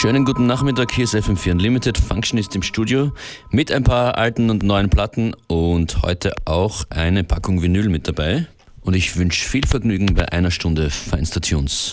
Schönen guten Nachmittag, hier ist FM4 Unlimited. Functionist im Studio mit ein paar alten und neuen Platten und heute auch eine Packung Vinyl mit dabei. Und ich wünsche viel Vergnügen bei einer Stunde Feinster Tunes.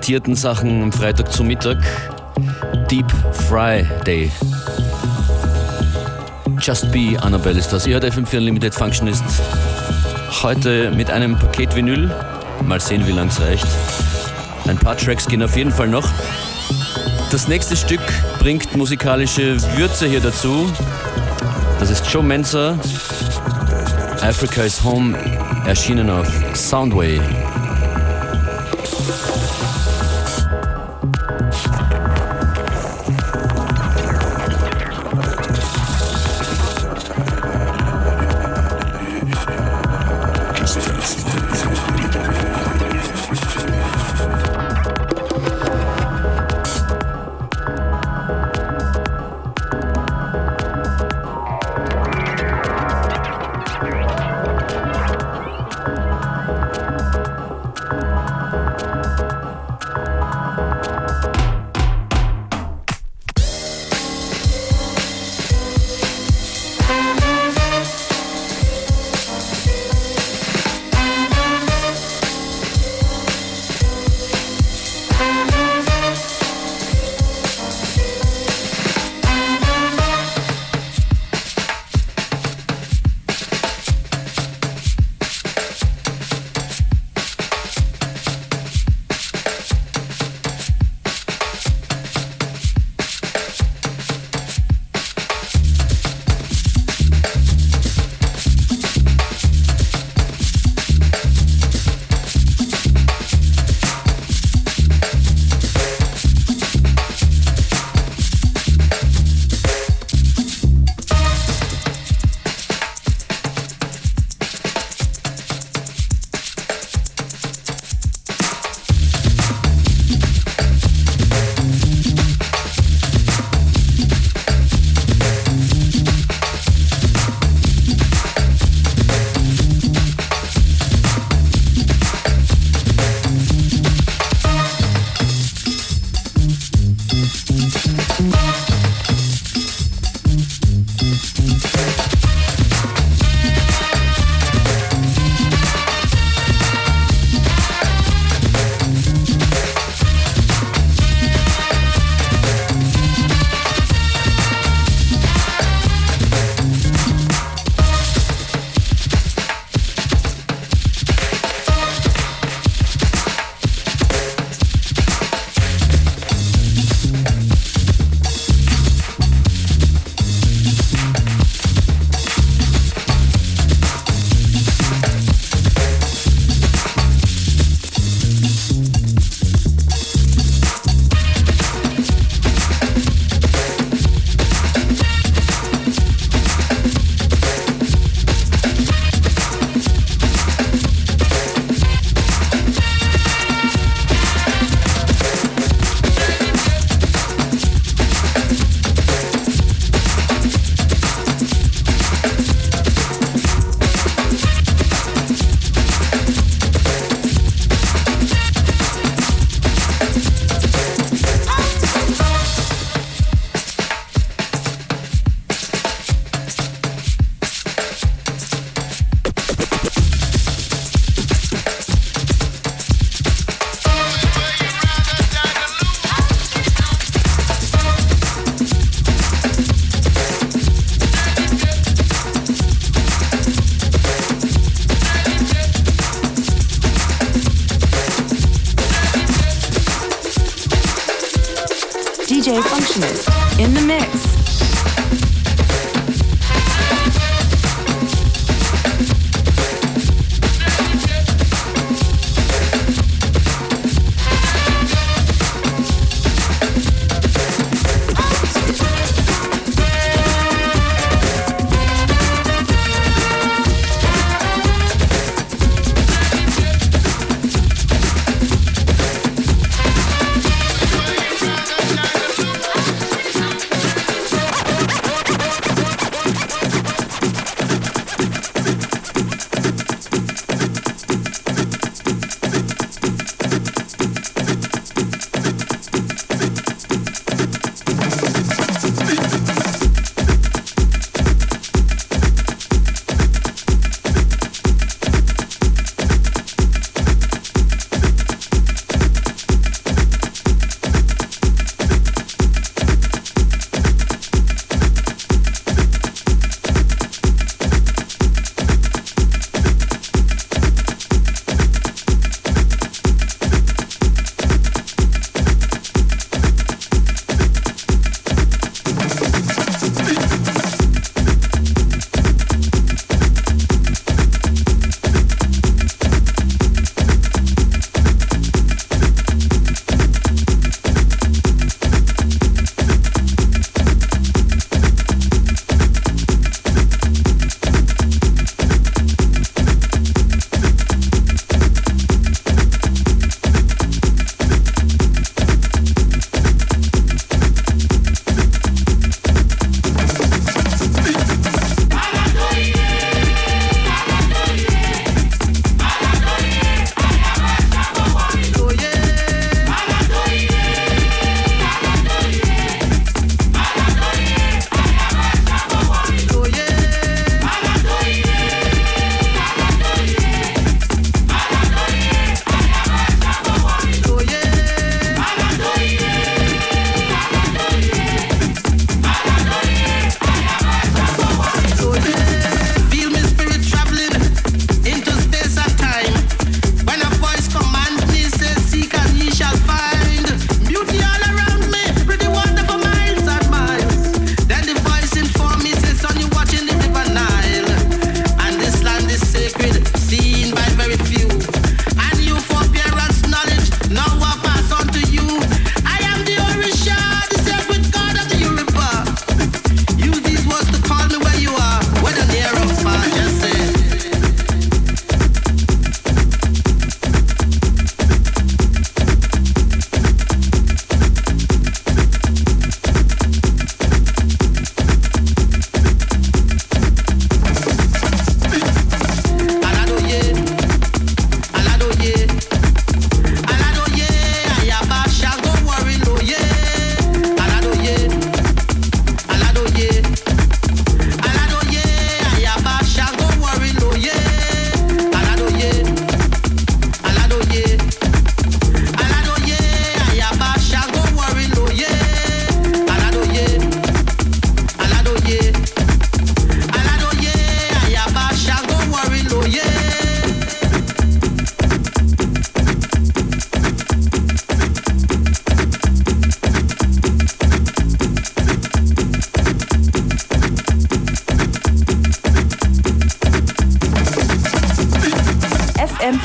Frittierten Sachen am Freitag zum Mittag. Deep Fry Day. Just Be Annabelle ist das. Ihr hört FM4 Unlimited Functionist. Heute mit einem Paket Vinyl. Mal sehen, wie lang es reicht. Ein paar Tracks gehen auf jeden Fall noch. Das nächste Stück bringt musikalische Würze hier dazu. Das ist Joe Mensa. Africa is Home, erschienen auf Soundway.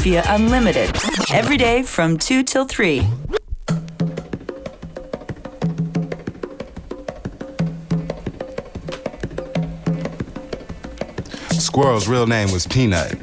FM4 Unlimited. Every day from 2 till 3. Squirrel's real name was Peanut.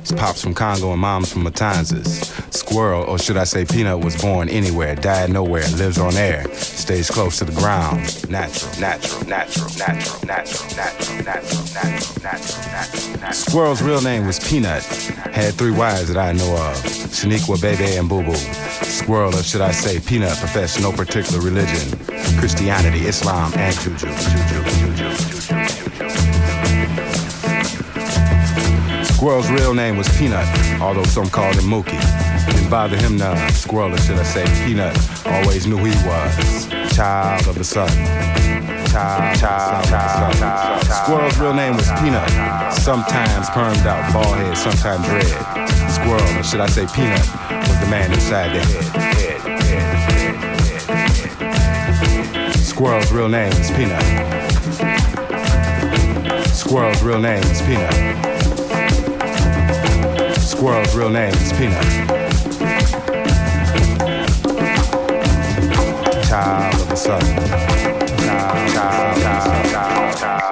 His pops from Congo and mom's from Matanzas. Squirrel, or should I say Peanut, was born anywhere, died nowhere, lives on air, stays close to the ground. Natural, natural, natural, natural, natural, natural, natural, natural, natural, natural. Squirrel's real name was Peanut. Had three wives that I know of, Shaniqua, Bebe, and Boo Boo. Squirrel, or should I say Peanut, professed no particular religion, Christianity, Islam, and Juju. Squirrel's real name was Peanut, although some called him Mookie. Bother him none. Squirrel, or should I say Peanut, always knew he was. Child of the sun. Child, child, child, child. Squirrel's real name was Peanut. Sometimes permed out, bald head, sometimes red. Squirrel, or should I say Peanut, was the man inside the head, head, head, head. Squirrel's real name is Peanut. Squirrel's real name is Peanut. Squirrel's real name is Peanut. Child of the sun. Child, child, child, child, child,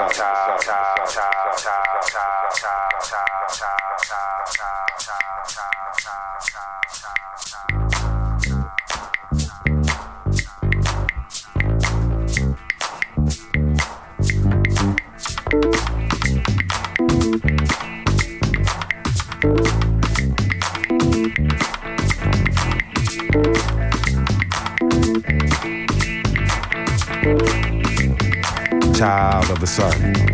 the sun.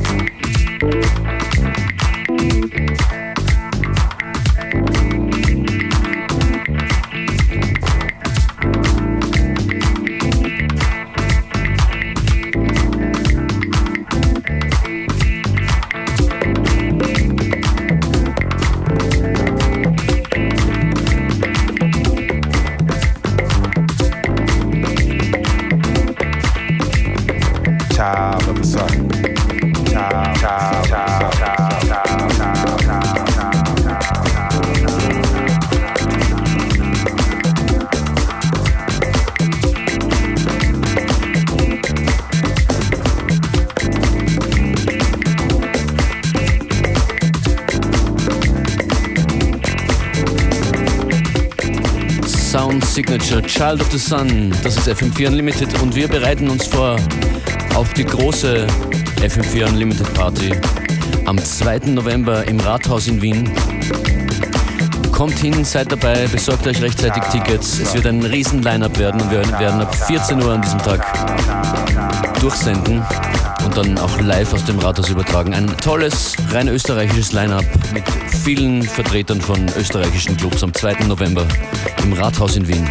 Signature, Child of the Sun, das ist FM4 Unlimited und wir bereiten uns vor auf die große FM4 Unlimited Party am 2. November im Rathaus in Wien. Kommt hin, seid dabei, besorgt euch rechtzeitig Tickets. Es wird ein riesen Line-Up werden und wir werden ab 14 Uhr an diesem Tag durchsenden und dann auch live aus dem Rathaus übertragen. Ein tolles, rein österreichisches Line-Up mit vielen Vertretern von österreichischen Clubs am 2. November im Rathaus in Wien.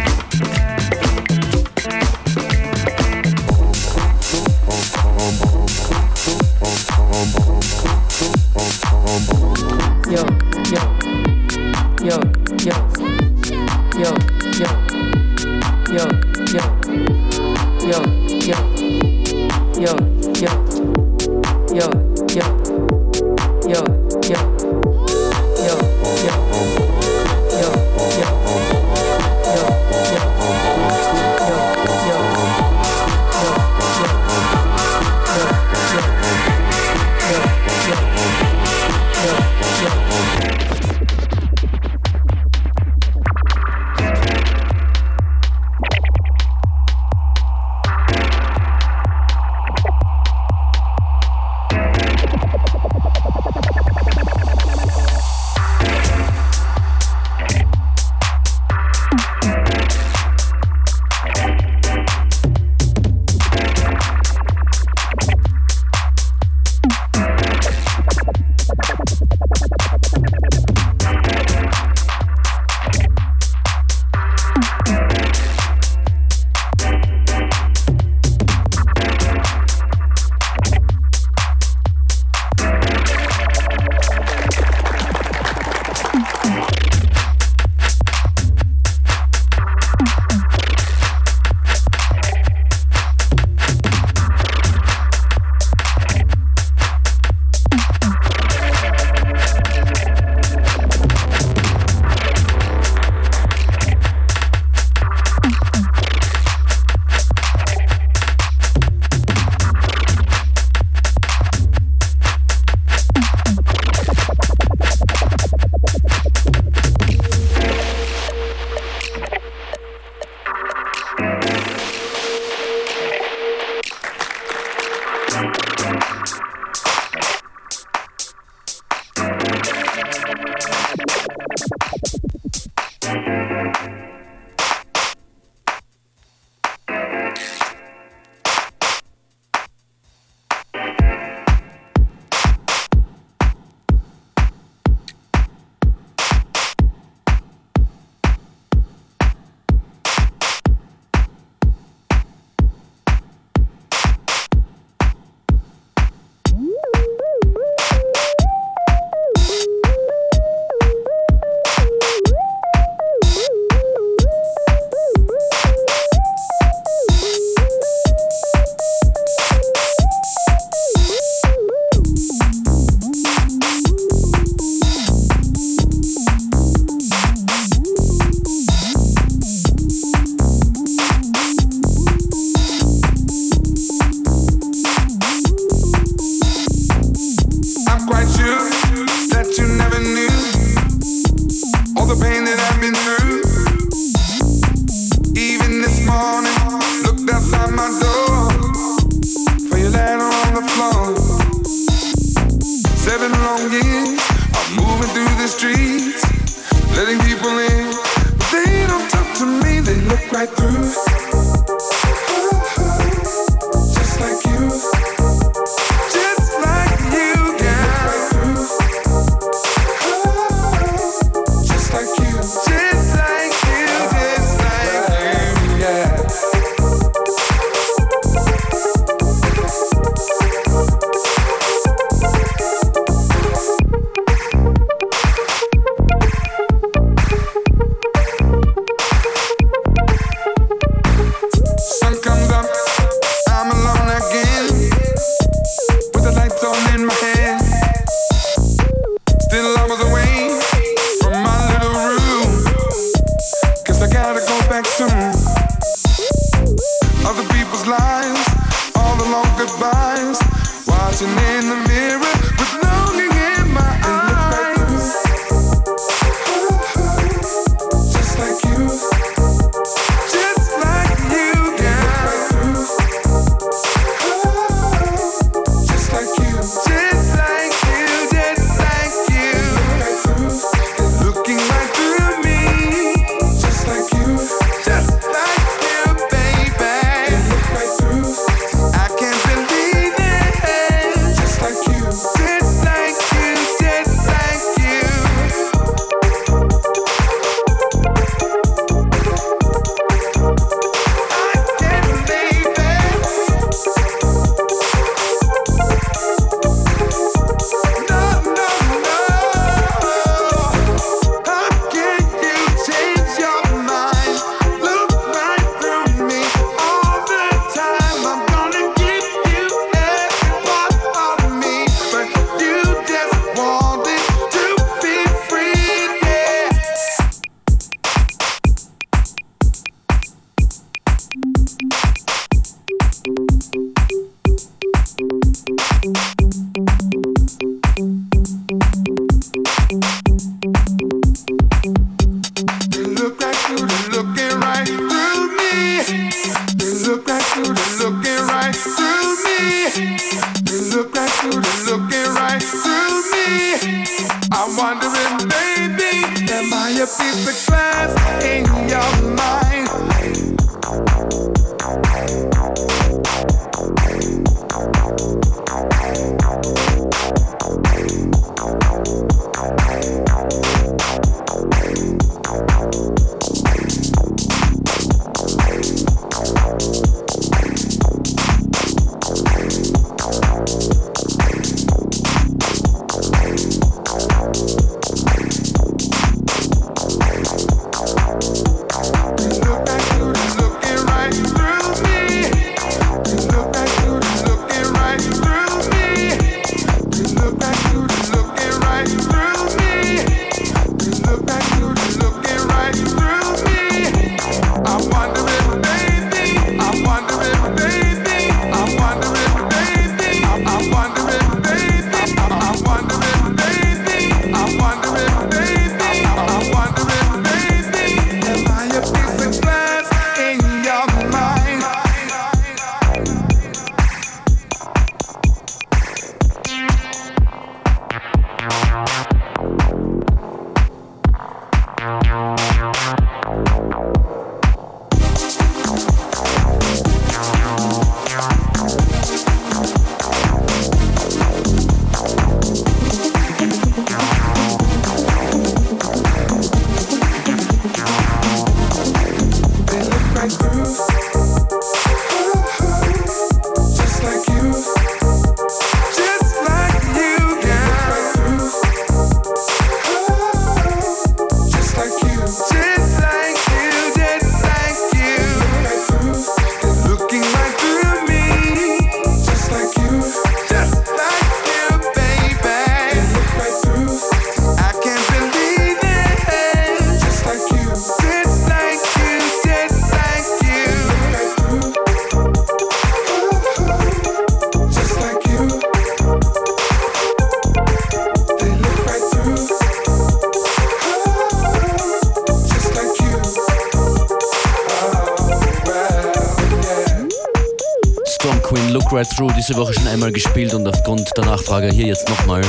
Right Through diese Woche schon einmal gespielt und aufgrund der Nachfrage hier jetzt nochmal.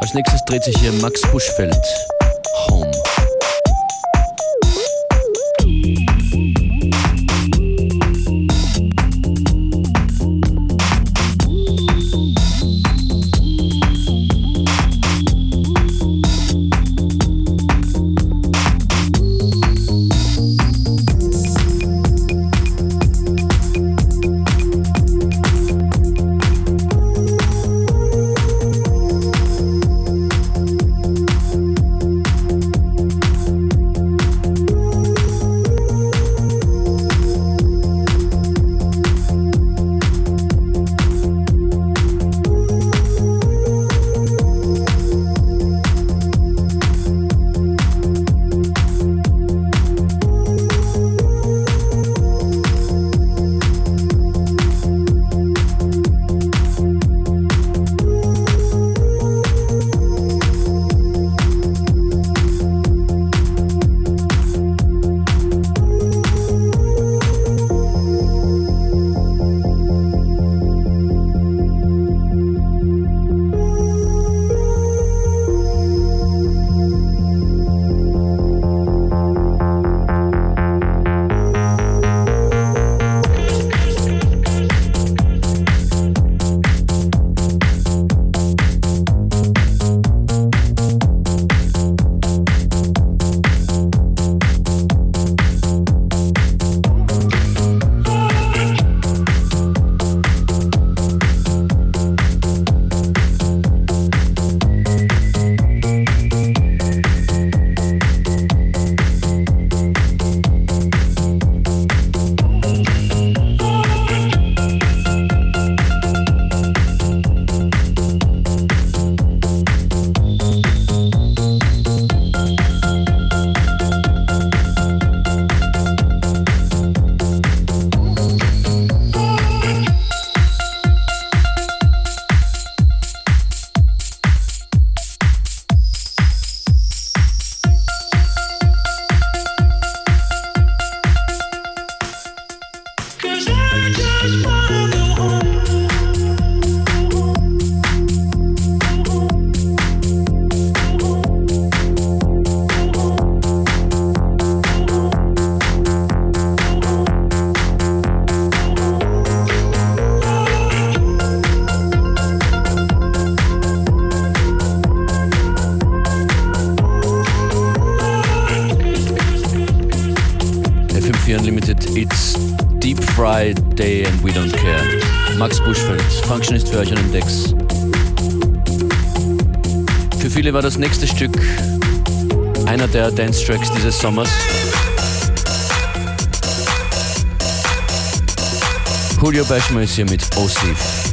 Als nächstes dreht sich hier Max Buschfeld. Nächste Stück einer der Dance-Tracks dieses Sommers. Julio Bashma ist hier mit OC.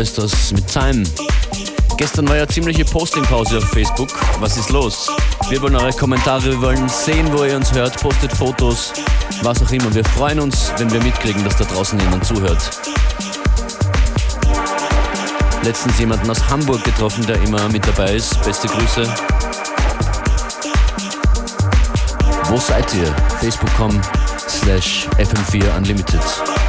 Ist das mit Time. Gestern war ja ziemliche Postingpause auf Facebook. Was ist los? Wir wollen eure Kommentare, wir wollen sehen, wo ihr uns hört. Postet Fotos, was auch immer. Wir freuen uns, wenn wir mitkriegen, dass da draußen jemand zuhört. Letztens jemanden aus Hamburg getroffen, der immer mit dabei ist. Beste Grüße. Wo seid ihr? Facebook.com slash FM4 Unlimited.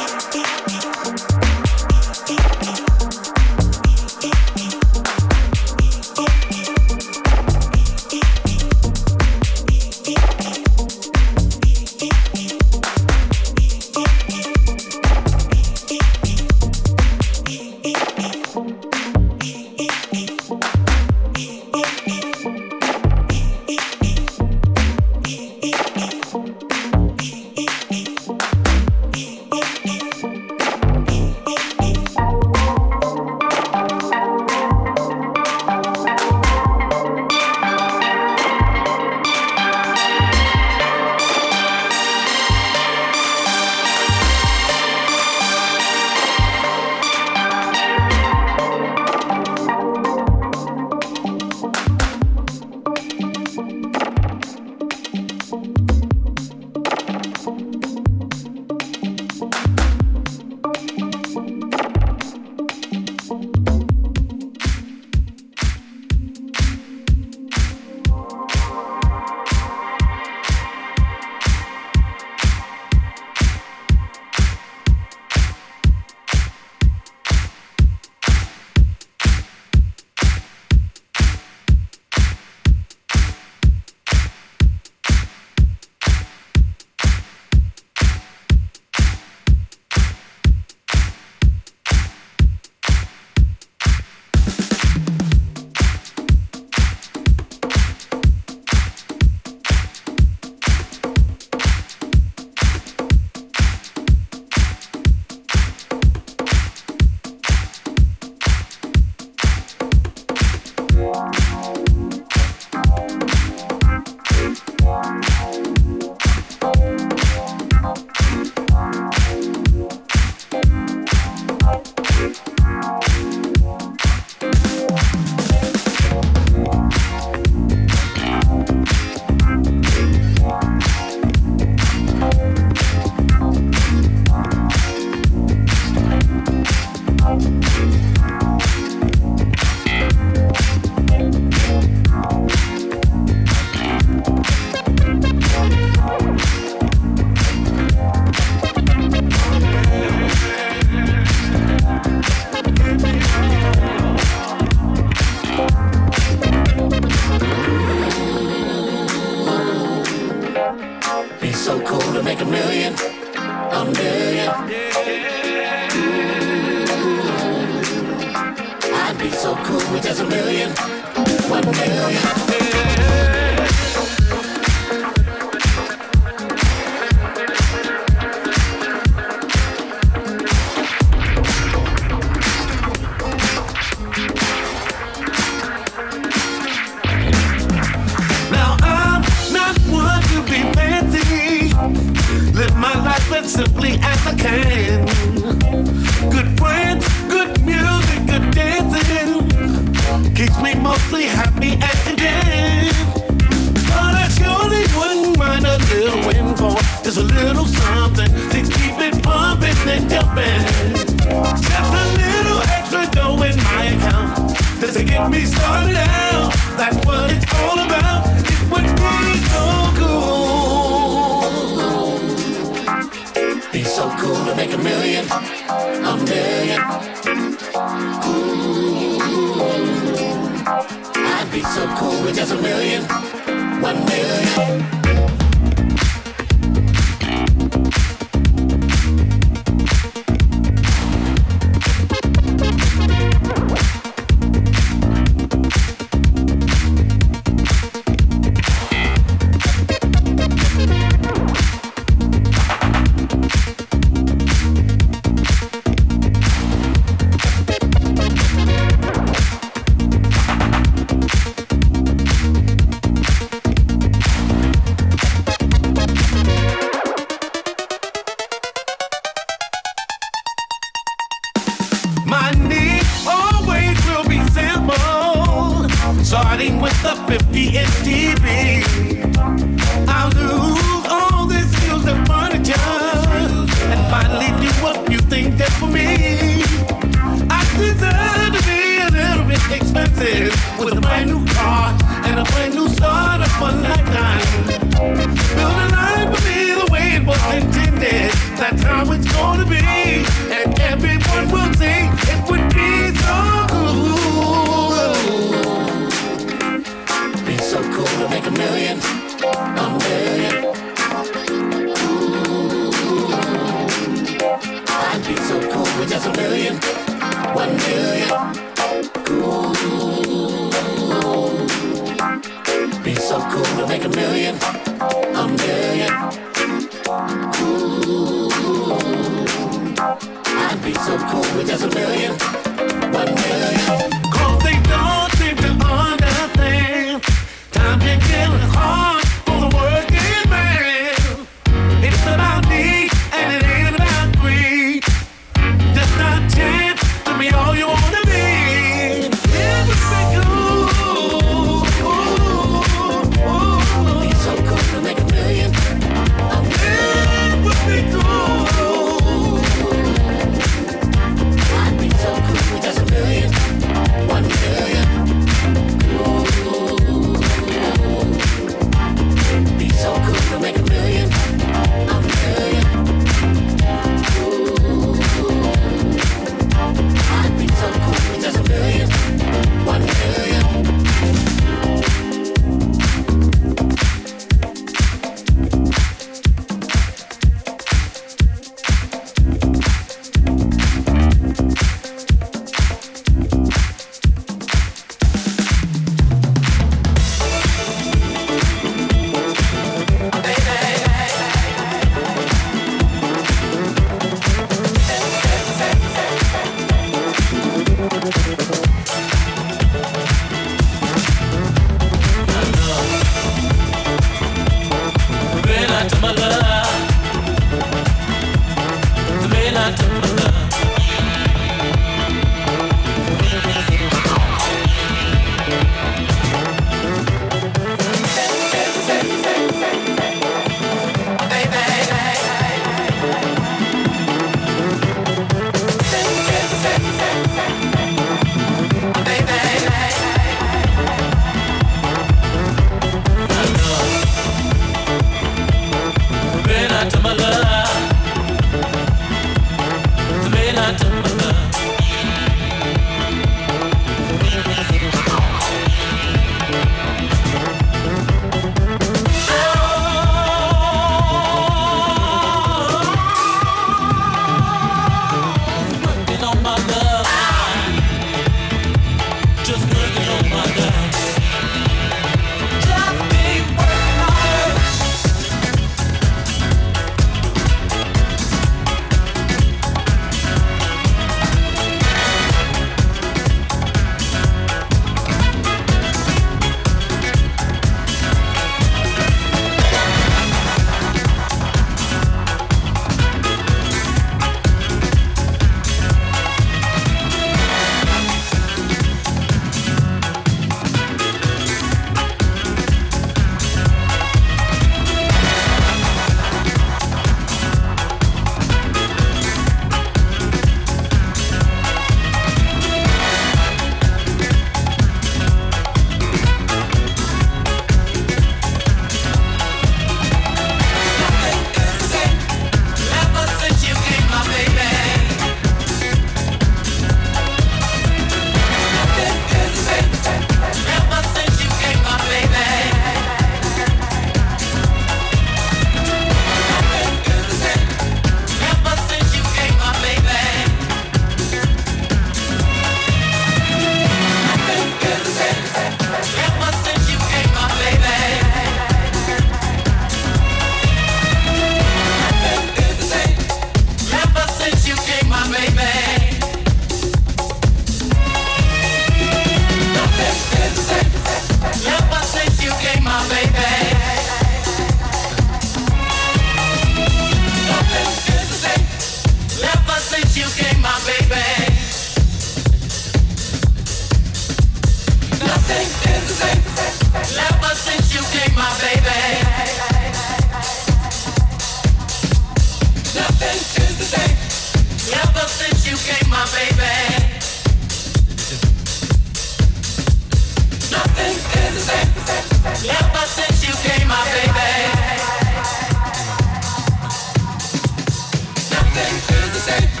Nothing is the same.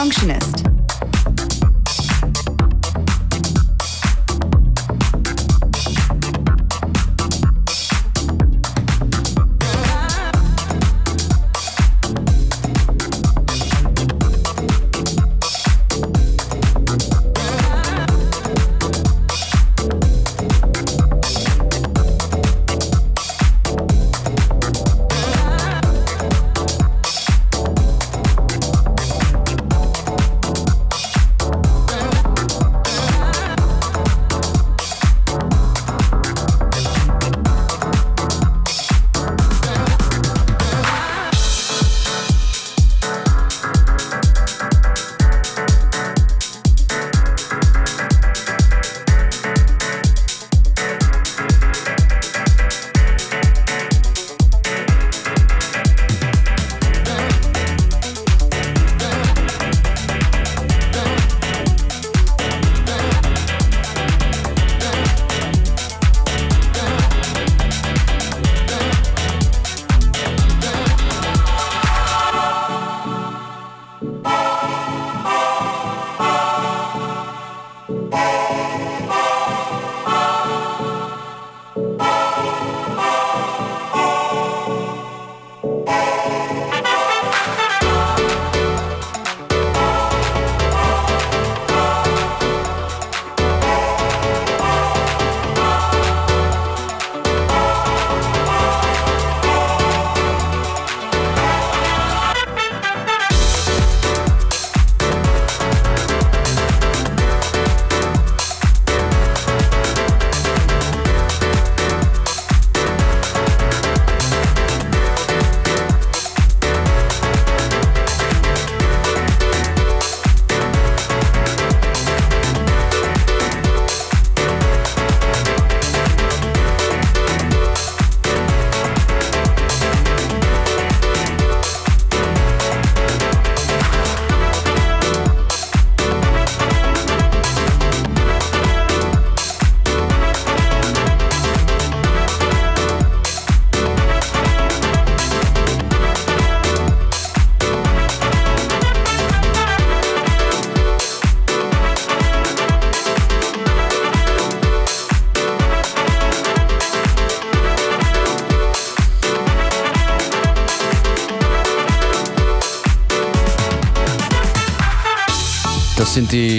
Functionist.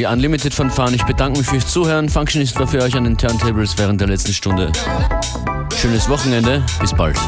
Die Unlimited Fanfaren. Ich bedanke mich fürs Zuhören. Functionist war für euch an den Turntables während der letzten Stunde. Schönes Wochenende. Bis bald.